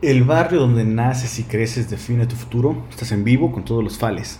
El barrio donde naces y creces define tu futuro. Estás en vivo con todos los fales.